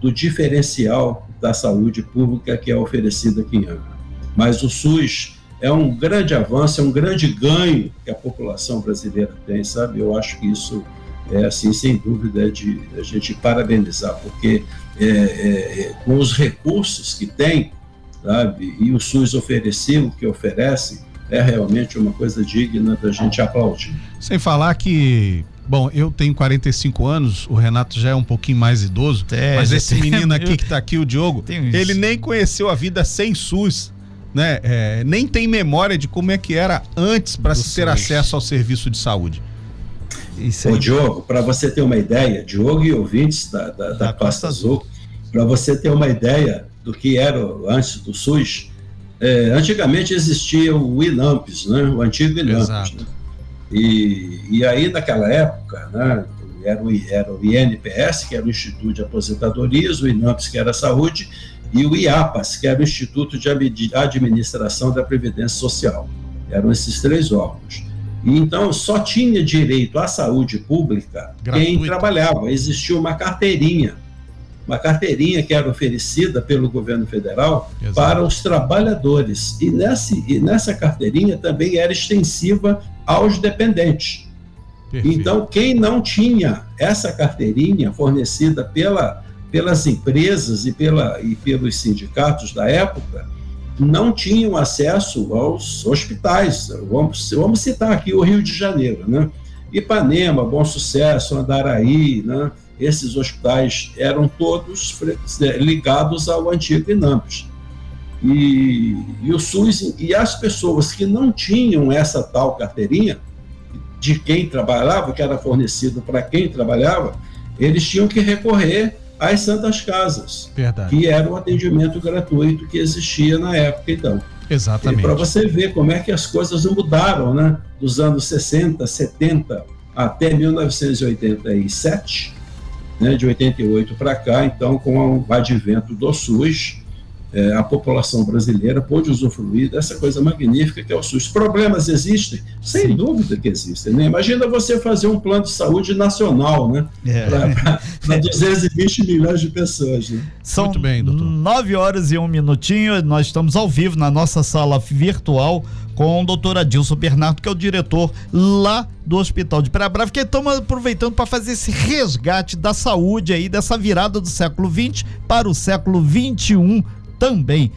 do diferencial da saúde pública que é oferecida aqui em Angra. Mas o SUS é um grande avanço, é um grande ganho que a população brasileira tem, sabe? Eu acho que isso é assim, sem dúvida, é de a gente parabenizar, porque é, é, é, com os recursos que tem, sabe, e o SUS oferecer o que oferece, é realmente uma coisa digna da gente aplaudir. Sem falar que Bom, eu tenho 45 anos, o Renato já é um pouquinho mais idoso, é, mas esse menino aqui que está aqui, o Diogo, ele nem conheceu a vida sem SUS, né? É, nem tem memória de como é que era antes para se ter acesso ao serviço de saúde. Isso aí. Ô, Diogo, para você ter uma ideia, Diogo e ouvintes da, da, da, da Costa Azul, para você ter uma ideia do que era antes do SUS, é, antigamente existia o INAMPS, né? o antigo INAMPS. Né? E, e aí, naquela época, né, era, o, era o INPS, que era o Instituto de Aposentadorias, o INAMPS, que era a Saúde, e o IAPAS, que era o Instituto de Administração da Previdência Social. Eram esses três órgãos. E então só tinha direito à saúde pública Gratuito. quem trabalhava. Existia uma carteirinha, uma carteirinha que era oferecida pelo governo federal Exato. para os trabalhadores. E, nesse, e nessa carteirinha também era extensiva aos dependentes. Perfeito. Então, quem não tinha essa carteirinha fornecida pela, pelas empresas e, pela, e pelos sindicatos da época, não tinham acesso aos hospitais. Vamos, vamos citar aqui o Rio de Janeiro, né? Ipanema, Bom Sucesso, Andaraí, né? Esses hospitais eram todos é, ligados ao antigo INAMPS. E, e o SUS e as pessoas que não tinham essa tal carteirinha de quem trabalhava, que era fornecido para quem trabalhava, eles tinham que recorrer às Santas Casas, Verdade. que era o atendimento gratuito que existia na época, então. Exatamente. Para você ver como é que as coisas mudaram, né? Dos anos 60, 70 até 1987, né? de 88 para cá, então, com o advento do SUS, é, a população brasileira pôde usufruir dessa coisa magnífica que é o SUS. Problemas existem? Sem Sim. dúvida que existem. Né? Imagina você fazer um plano de saúde nacional, né? É. Para 220 milhões de pessoas. Né? São Muito bem, doutor. 9 horas e um minutinho, nós estamos ao vivo na nossa sala virtual com o doutor Adilson Bernardo, que é o diretor lá do Hospital de Praia Brava, que estamos aproveitando para fazer esse resgate da saúde aí, dessa virada do século 20 para o século 21 também.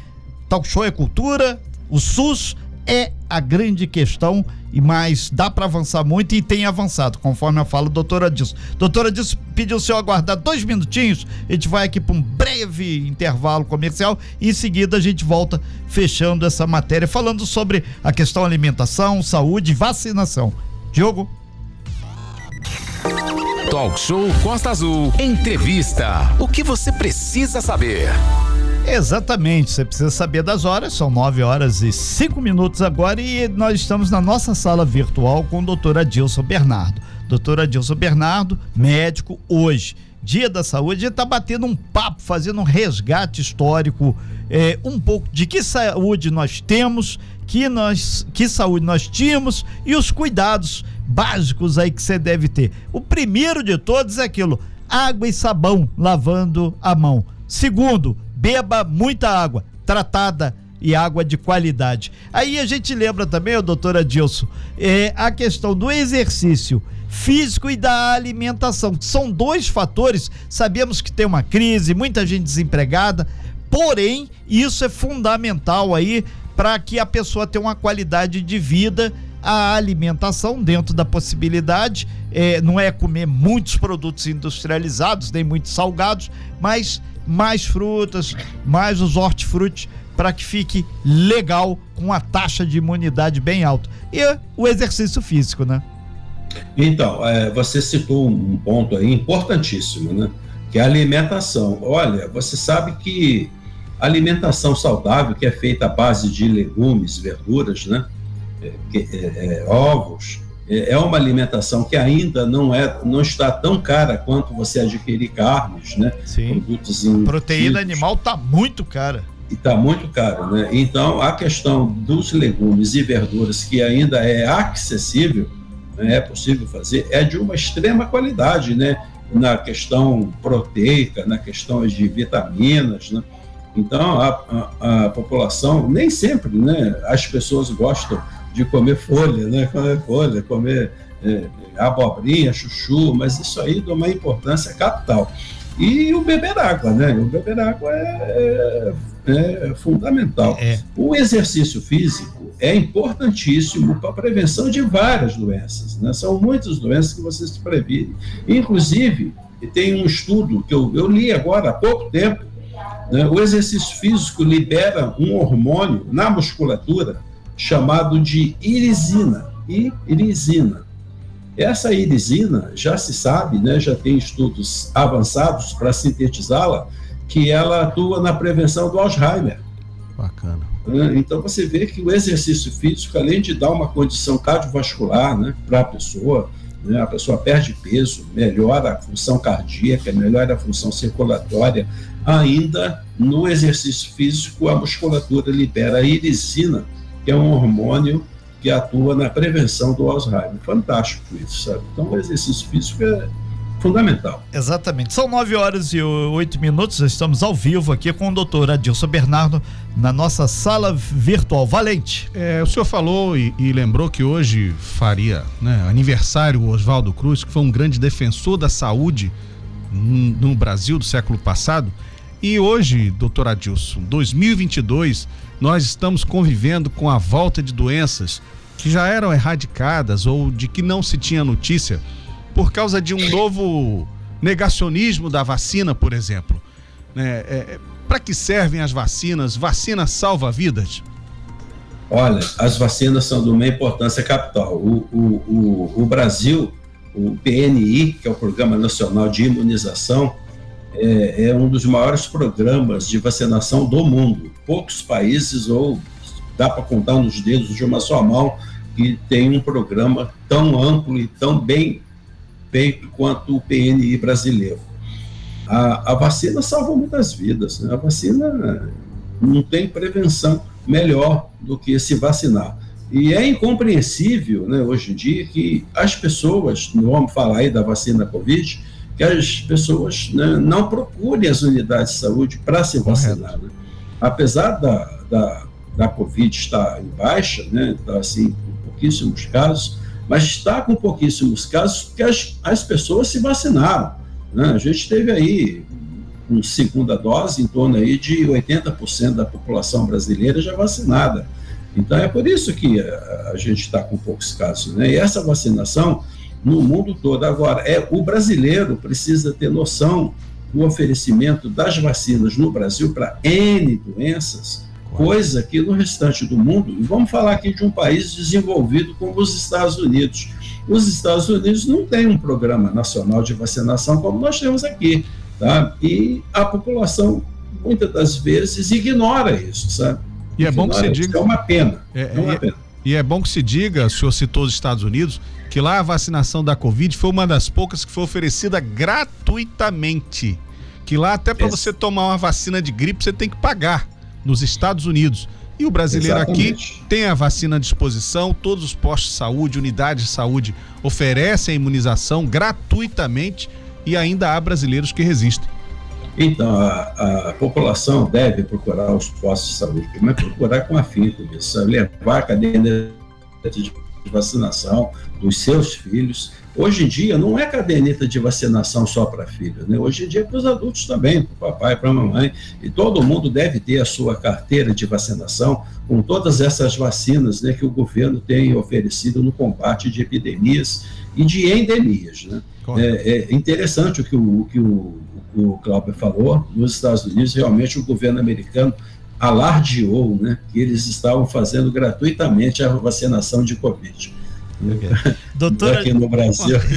Talk show é cultura, o SUS é a grande questão e mais dá para avançar muito e tem avançado, conforme eu falo, doutora Dilson. Doutora Dilson pediu o senhor aguardar dois minutinhos, a gente vai aqui para um breve intervalo comercial e em seguida a gente volta fechando essa matéria, falando sobre a questão alimentação, saúde e vacinação. Diogo? Talk Show Costa Azul. Entrevista. O que você precisa saber? Exatamente, você precisa saber das horas, são 9 horas e 5 minutos agora e nós estamos na nossa sala virtual com o doutor Adilson Bernardo. Doutor Adilson Bernardo, médico, hoje, Dia da Saúde, está batendo um papo, fazendo um resgate histórico, é, um pouco de que saúde nós temos, que, nós, que saúde nós tínhamos e os cuidados básicos aí que você deve ter. O primeiro de todos é aquilo: água e sabão lavando a mão. Segundo, beba muita água tratada e água de qualidade. Aí a gente lembra também, o doutor Adilson, é, a questão do exercício físico e da alimentação. São dois fatores. Sabemos que tem uma crise, muita gente desempregada, porém, isso é fundamental aí para que a pessoa tenha uma qualidade de vida. A alimentação, dentro da possibilidade, é, não é comer muitos produtos industrializados, nem muito salgados, mas mais frutas, mais os hortifrutis para que fique legal com a taxa de imunidade bem alta. E o exercício físico, né? Então, é, você citou um ponto aí importantíssimo, né? Que é a alimentação. Olha, você sabe que a alimentação saudável, que é feita à base de legumes, verduras, né? É, é, é ovos, é, é uma alimentação que ainda não é não está tão cara quanto você adquirir carnes, né? Sim. Produtos em Proteína animal tá muito cara e está muito caro, né? Então, a questão dos legumes e verduras que ainda é acessível, né, é possível fazer, é de uma extrema qualidade, né? Na questão proteica, na questão de vitaminas, né? Então, a, a, a população, nem sempre, né? As pessoas gostam de comer folha, né? Comer folha, comer é, abobrinha, chuchu, mas isso aí de uma importância capital. E o beber água, né? O beber água é, é, é fundamental. É. O exercício físico é importantíssimo para a prevenção de várias doenças, né? São muitas doenças que você se previne. Inclusive, tem um estudo que eu, eu li agora há pouco tempo, né? o exercício físico libera um hormônio na musculatura chamado de irisina. Irisina. Essa irisina já se sabe, né, já tem estudos avançados para sintetizá-la, que ela atua na prevenção do Alzheimer. Bacana. Né, então você vê que o exercício físico, além de dar uma condição cardiovascular né, para a pessoa, né, a pessoa perde peso, melhora a função cardíaca, melhora a função circulatória, ainda no exercício físico a musculatura libera a irisina, que é um hormônio que atua na prevenção do Alzheimer. Fantástico isso, sabe? Então, o exercício físico é fundamental. Exatamente. São nove horas e oito minutos. Estamos ao vivo aqui com o doutor Adilson Bernardo na nossa sala virtual. Valente. É, o senhor falou e, e lembrou que hoje faria né, aniversário o Oswaldo Cruz, que foi um grande defensor da saúde no Brasil do século passado. E hoje, doutor Adilson, 2022, nós estamos convivendo com a volta de doenças que já eram erradicadas ou de que não se tinha notícia por causa de um novo negacionismo da vacina, por exemplo. É, é, Para que servem as vacinas? Vacina salva vidas? Olha, as vacinas são de uma importância capital. O, o, o, o Brasil, o PNI, que é o Programa Nacional de Imunização, é, é, um dos maiores programas de vacinação do mundo. Poucos países, ou dá para contar nos dedos de uma só mão, que tem um programa tão amplo e tão bem feito quanto o PNI brasileiro. A, a vacina salva muitas vidas. Né? A vacina não tem prevenção melhor do que se vacinar. E é incompreensível, né, hoje em dia, que as pessoas, não vamos falar aí da vacina Covid, que as pessoas né, não procurem as unidades de saúde para se vacinar. Né? Apesar da, da, da Covid estar em baixa, né, está assim, com pouquíssimos casos, mas está com pouquíssimos casos porque as, as pessoas se vacinaram. Né? A gente teve aí, com segunda dose, em torno aí de 80% da população brasileira já vacinada. Então é por isso que a, a gente está com poucos casos. Né? E essa vacinação no mundo todo. Agora, é o brasileiro precisa ter noção do oferecimento das vacinas no Brasil para N doenças, coisa que no restante do mundo, e vamos falar aqui de um país desenvolvido como os Estados Unidos. Os Estados Unidos não têm um programa nacional de vacinação como nós temos aqui, tá? E a população muitas das vezes ignora isso, sabe? E é bom que se diga. É uma pena. É, é uma é, pena. E é bom que se diga, o senhor citou os Estados Unidos, que lá a vacinação da Covid foi uma das poucas que foi oferecida gratuitamente. Que lá, até para você tomar uma vacina de gripe, você tem que pagar nos Estados Unidos. E o brasileiro Exatamente. aqui tem a vacina à disposição, todos os postos de saúde, unidades de saúde oferecem a imunização gratuitamente e ainda há brasileiros que resistem. Então, a, a população deve procurar os postos de saúde, mas procurar com afinco, isso, levar a caderneta de vacinação dos seus filhos. Hoje em dia, não é caderneta de vacinação só para filhos, né? Hoje em dia é para os adultos também, para o papai, para a mamãe. E todo mundo deve ter a sua carteira de vacinação com todas essas vacinas né, que o governo tem oferecido no combate de epidemias e de endemias, né? É, é interessante o que o, o que o, o Cláudio falou. Nos Estados Unidos, realmente, o governo americano alardeou né, que eles estavam fazendo gratuitamente a vacinação de Covid. Doutora- Aqui no Brasil.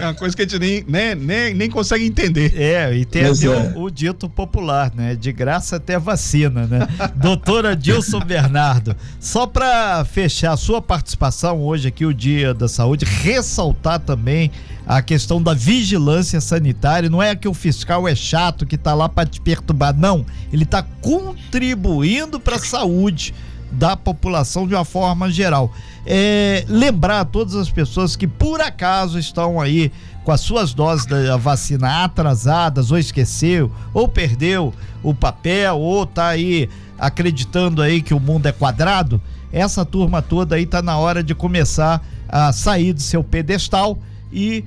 É uma coisa que a gente nem, nem, nem, nem consegue entender. É, e tem até é. o, o dito popular, né? De graça até vacina, né? Doutora Dilson Bernardo, só para fechar a sua participação hoje aqui, o Dia da Saúde, ressaltar também a questão da vigilância sanitária. Não é que o fiscal é chato que tá lá para te perturbar, não. Ele tá contribuindo para a saúde da população de uma forma geral. É, lembrar a todas as pessoas que por acaso estão aí com as suas doses da vacina atrasadas, ou esqueceu, ou perdeu o papel, ou tá aí acreditando aí que o mundo é quadrado, essa turma toda aí tá na hora de começar a sair do seu pedestal e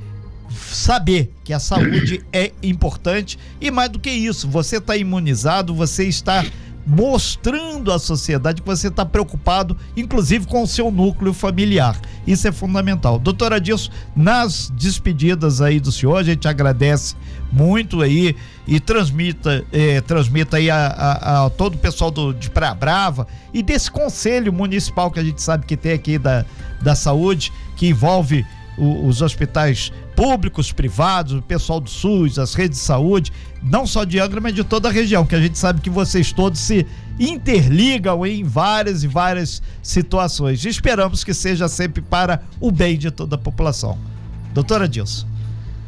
saber que a saúde é importante e mais do que isso, você está imunizado, você está mostrando à sociedade que você está preocupado, inclusive com o seu núcleo familiar. Isso é fundamental. Doutora Dilson, nas despedidas aí do senhor, a gente agradece muito aí e transmita, eh, transmita aí a, a- a todo o pessoal do, de Praia Brava e desse conselho municipal que a gente sabe que tem aqui da, da saúde, que envolve o- os hospitais públicos, privados, o pessoal do SUS, as redes de saúde, não só de Angra, mas de toda a região, que a gente sabe que vocês todos se interligam em várias e várias situações. Esperamos que seja sempre para o bem de toda a população. Doutora Dilson.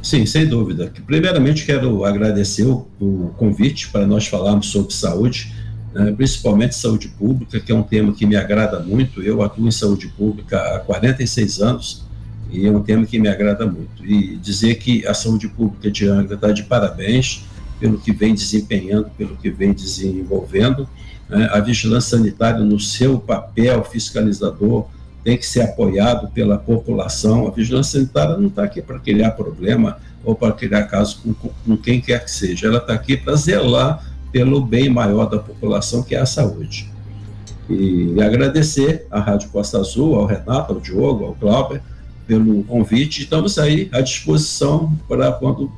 Sim, sem dúvida. Primeiramente, quero agradecer o, o convite para nós falarmos sobre saúde, né, principalmente saúde pública, que é um tema que me agrada muito. Eu atuo em saúde pública há 46 anos e é um tema que me agrada muito. E dizer que a saúde pública de Angra está de parabéns pelo que vem desempenhando, pelo que vem desenvolvendo. né. A vigilância sanitária, no seu papel fiscalizador, tem que ser apoiado pela população. A vigilância sanitária não está aqui para criar problema ou para criar caso com, com- quem quer que seja. Ela está aqui para zelar pelo bem maior da população, que é a saúde. E agradecer à Rádio Costa Azul, ao Renato, ao Diogo, ao Cláudio, pelo convite. Estamos aí à disposição para quando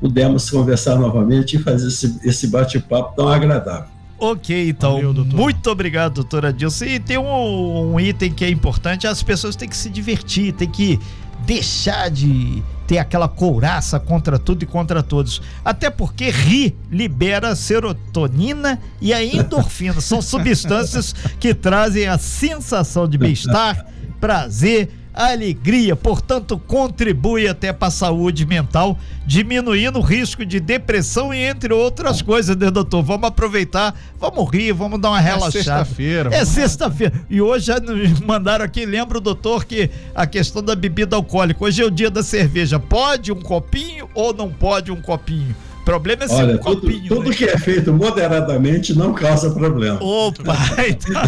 pudermos conversar novamente e fazer esse, esse bate-papo tão agradável. Ok, então, muito obrigado, doutora Dilson. E tem um, um item que é importante: as pessoas têm que se divertir, têm que deixar de ter aquela couraça contra tudo e contra todos. Até porque rir libera serotonina e a endorfina. São substâncias que trazem a sensação de bem-estar, prazer, alegria. Portanto, contribui até para a saúde mental, diminuindo o risco de depressão e entre outras coisas, né, doutor? Vamos aproveitar, vamos rir, vamos dar uma relaxada. sexta-feira, É sexta-feira. E hoje já nos mandaram aqui, lembra o doutor que a questão da bebida alcoólica. Hoje é o dia da cerveja. Pode um copinho ou não pode um copinho? O problema é ser Olha, um tudo, copinho. tudo né? que é feito moderadamente não causa problema. Opa!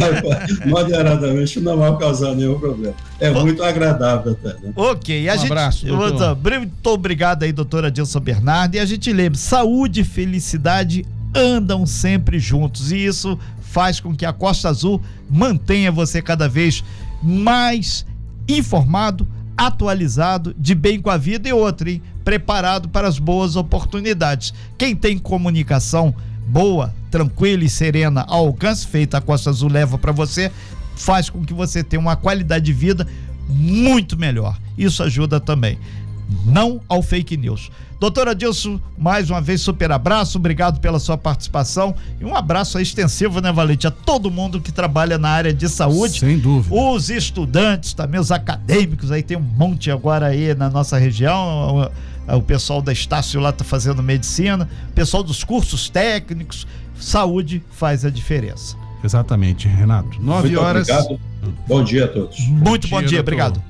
moderadamente não vai causar nenhum problema. É muito agradável até, né? Ok, a Um gente. abraço, doutor. Muito obrigado aí, doutora Dilson Bernardo. E a gente lembra: saúde e felicidade andam sempre juntos. E isso faz com que a Costa Azul mantenha você cada vez mais informado, atualizado, de bem com a vida e outra, hein? Preparado para as boas oportunidades. Quem tem comunicação boa, tranquila e serena ao alcance, feita a Costa Azul leva para você, faz com que você tenha uma qualidade de vida muito melhor. Isso ajuda também. Não ao fake news. Doutora Dilson, mais uma vez, super abraço, obrigado pela sua participação e um abraço extensivo, né, Valente, a todo mundo que trabalha na área de saúde. Sem dúvida. Os estudantes, também os acadêmicos, aí tem um monte agora aí na nossa região. O, o pessoal da Estácio lá tá fazendo medicina, o pessoal dos cursos técnicos, saúde faz a diferença. Exatamente, Renato. 9 Muito horas. obrigado. Bom dia a todos. Muito bom dia, doutor. obrigado.